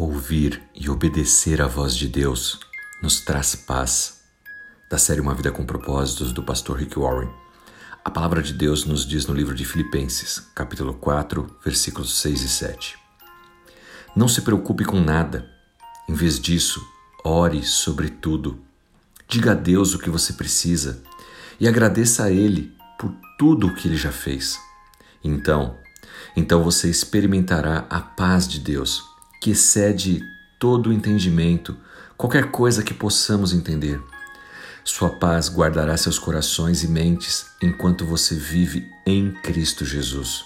Ouvir e obedecer à voz de Deus nos traz paz. Da série Uma Vida com Propósitos, do pastor Rick Warren. A palavra de Deus nos diz no livro de Filipenses, capítulo 4, versículos 6 e 7. Não se preocupe com nada. Em vez disso, ore sobre tudo. Diga a Deus o que você precisa e agradeça a Ele por tudo o que Ele já fez. Então, então você experimentará a paz de Deus que excede todo o entendimento, qualquer coisa que possamos entender. Sua paz guardará seus corações e mentes enquanto você vive em Cristo Jesus.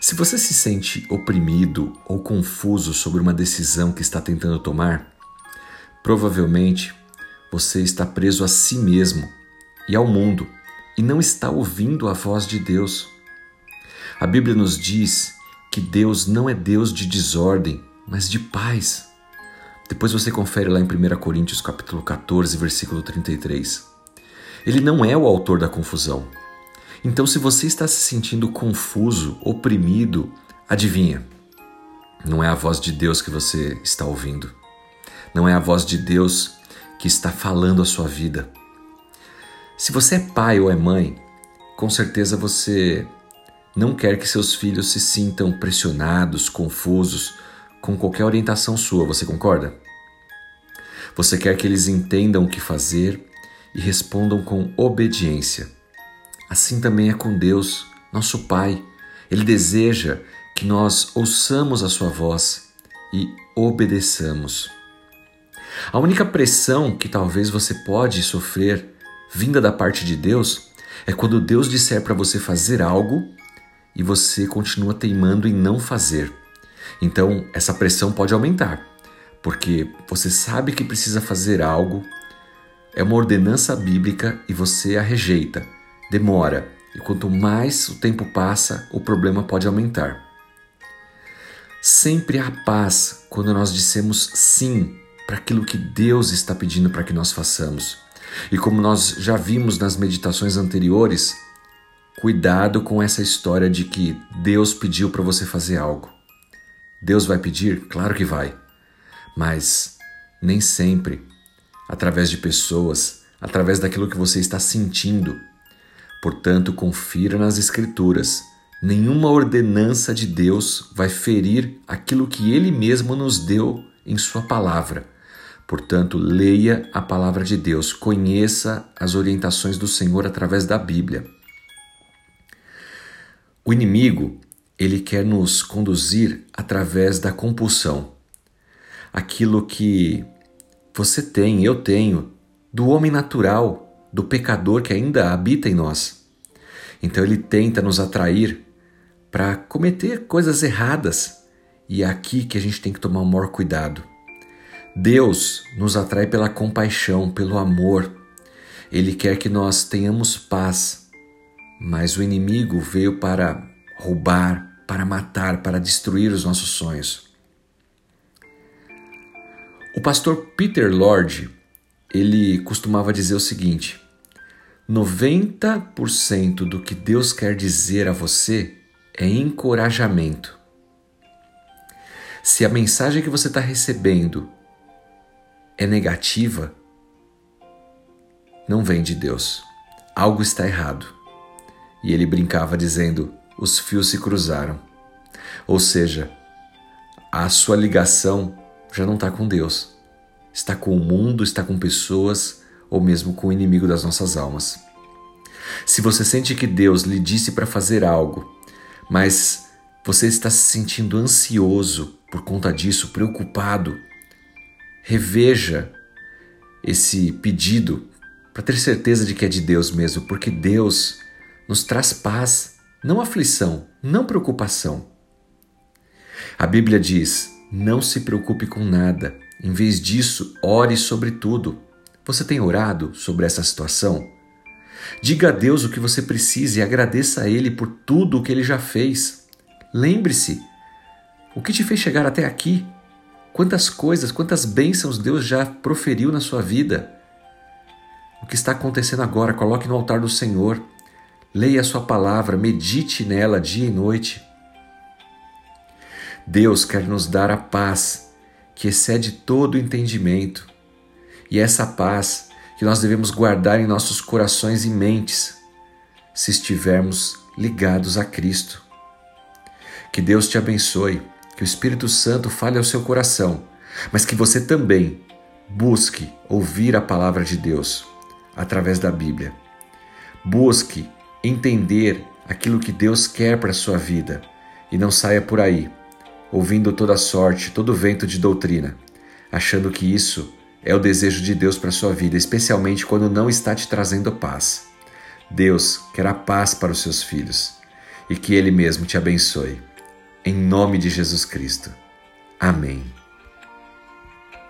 Se você se sente oprimido ou confuso sobre uma decisão que está tentando tomar, provavelmente você está preso a si mesmo e ao mundo e não está ouvindo a voz de Deus. A Bíblia nos diz que Deus não é Deus de desordem, mas de paz. Depois você confere lá em 1 Coríntios capítulo 14, versículo 33. Ele não é o autor da confusão. Então, se você está se sentindo confuso, oprimido, adivinha? Não é a voz de Deus que você está ouvindo. Não é a voz de Deus que está falando a sua vida. Se você é pai ou é mãe, com certeza você não quer que seus filhos se sintam pressionados, confusos com qualquer orientação sua, você concorda? Você quer que eles entendam o que fazer e respondam com obediência. Assim também é com Deus, nosso Pai. Ele deseja que nós ouçamos a Sua voz e obedeçamos. A única pressão que talvez você pode sofrer vinda da parte de Deus é quando Deus disser para você fazer algo e você continua teimando em não fazer. Então, essa pressão pode aumentar, porque você sabe que precisa fazer algo, é uma ordenança bíblica e você a rejeita, demora, e quanto mais o tempo passa, o problema pode aumentar. Sempre há paz quando nós dissemos sim para aquilo que Deus está pedindo para que nós façamos. E como nós já vimos nas meditações anteriores, Cuidado com essa história de que Deus pediu para você fazer algo. Deus vai pedir? Claro que vai. Mas nem sempre, através de pessoas, através daquilo que você está sentindo. Portanto, confira nas Escrituras. Nenhuma ordenança de Deus vai ferir aquilo que Ele mesmo nos deu em Sua palavra. Portanto, leia a palavra de Deus, conheça as orientações do Senhor através da Bíblia. O inimigo, ele quer nos conduzir através da compulsão. Aquilo que você tem, eu tenho, do homem natural, do pecador que ainda habita em nós. Então ele tenta nos atrair para cometer coisas erradas. E é aqui que a gente tem que tomar o maior cuidado. Deus nos atrai pela compaixão, pelo amor. Ele quer que nós tenhamos paz, mas o inimigo veio para roubar, para matar, para destruir os nossos sonhos. O pastor Peter Lord, ele costumava dizer o seguinte: 90% do que Deus quer dizer a você é encorajamento. Se a mensagem que você está recebendo é negativa, não vem de Deus. Algo está errado. E ele brincava dizendo: os fios se cruzaram. Ou seja, a sua ligação já não está com Deus, está com o mundo, está com pessoas ou mesmo com o inimigo das nossas almas. Se você sente que Deus lhe disse para fazer algo, mas você está se sentindo ansioso por conta disso, preocupado, reveja esse pedido para ter certeza de que é de Deus mesmo, porque Deus nos traz paz, não aflição, não preocupação. A Bíblia diz: não se preocupe com nada, em vez disso, ore sobre tudo. Você tem orado sobre essa situação? Diga a Deus o que você precisa e agradeça a Ele por tudo o que Ele já fez. Lembre-se, o que te fez chegar até aqui? Quantas coisas, quantas bênçãos Deus já proferiu na sua vida? O que está acontecendo agora, coloque no altar do Senhor. Leia a sua palavra, medite nela dia e noite. Deus quer nos dar a paz que excede todo o entendimento. E é essa paz que nós devemos guardar em nossos corações e mentes, se estivermos ligados a Cristo. Que Deus te abençoe, que o Espírito Santo fale ao seu coração, mas que você também busque ouvir a palavra de Deus através da Bíblia. Busque entender aquilo que Deus quer para a sua vida e não saia por aí ouvindo toda sorte, todo vento de doutrina, achando que isso é o desejo de Deus para a sua vida, especialmente quando não está te trazendo paz. Deus quer a paz para os seus filhos e que Ele mesmo te abençoe. Em nome de Jesus Cristo. Amém.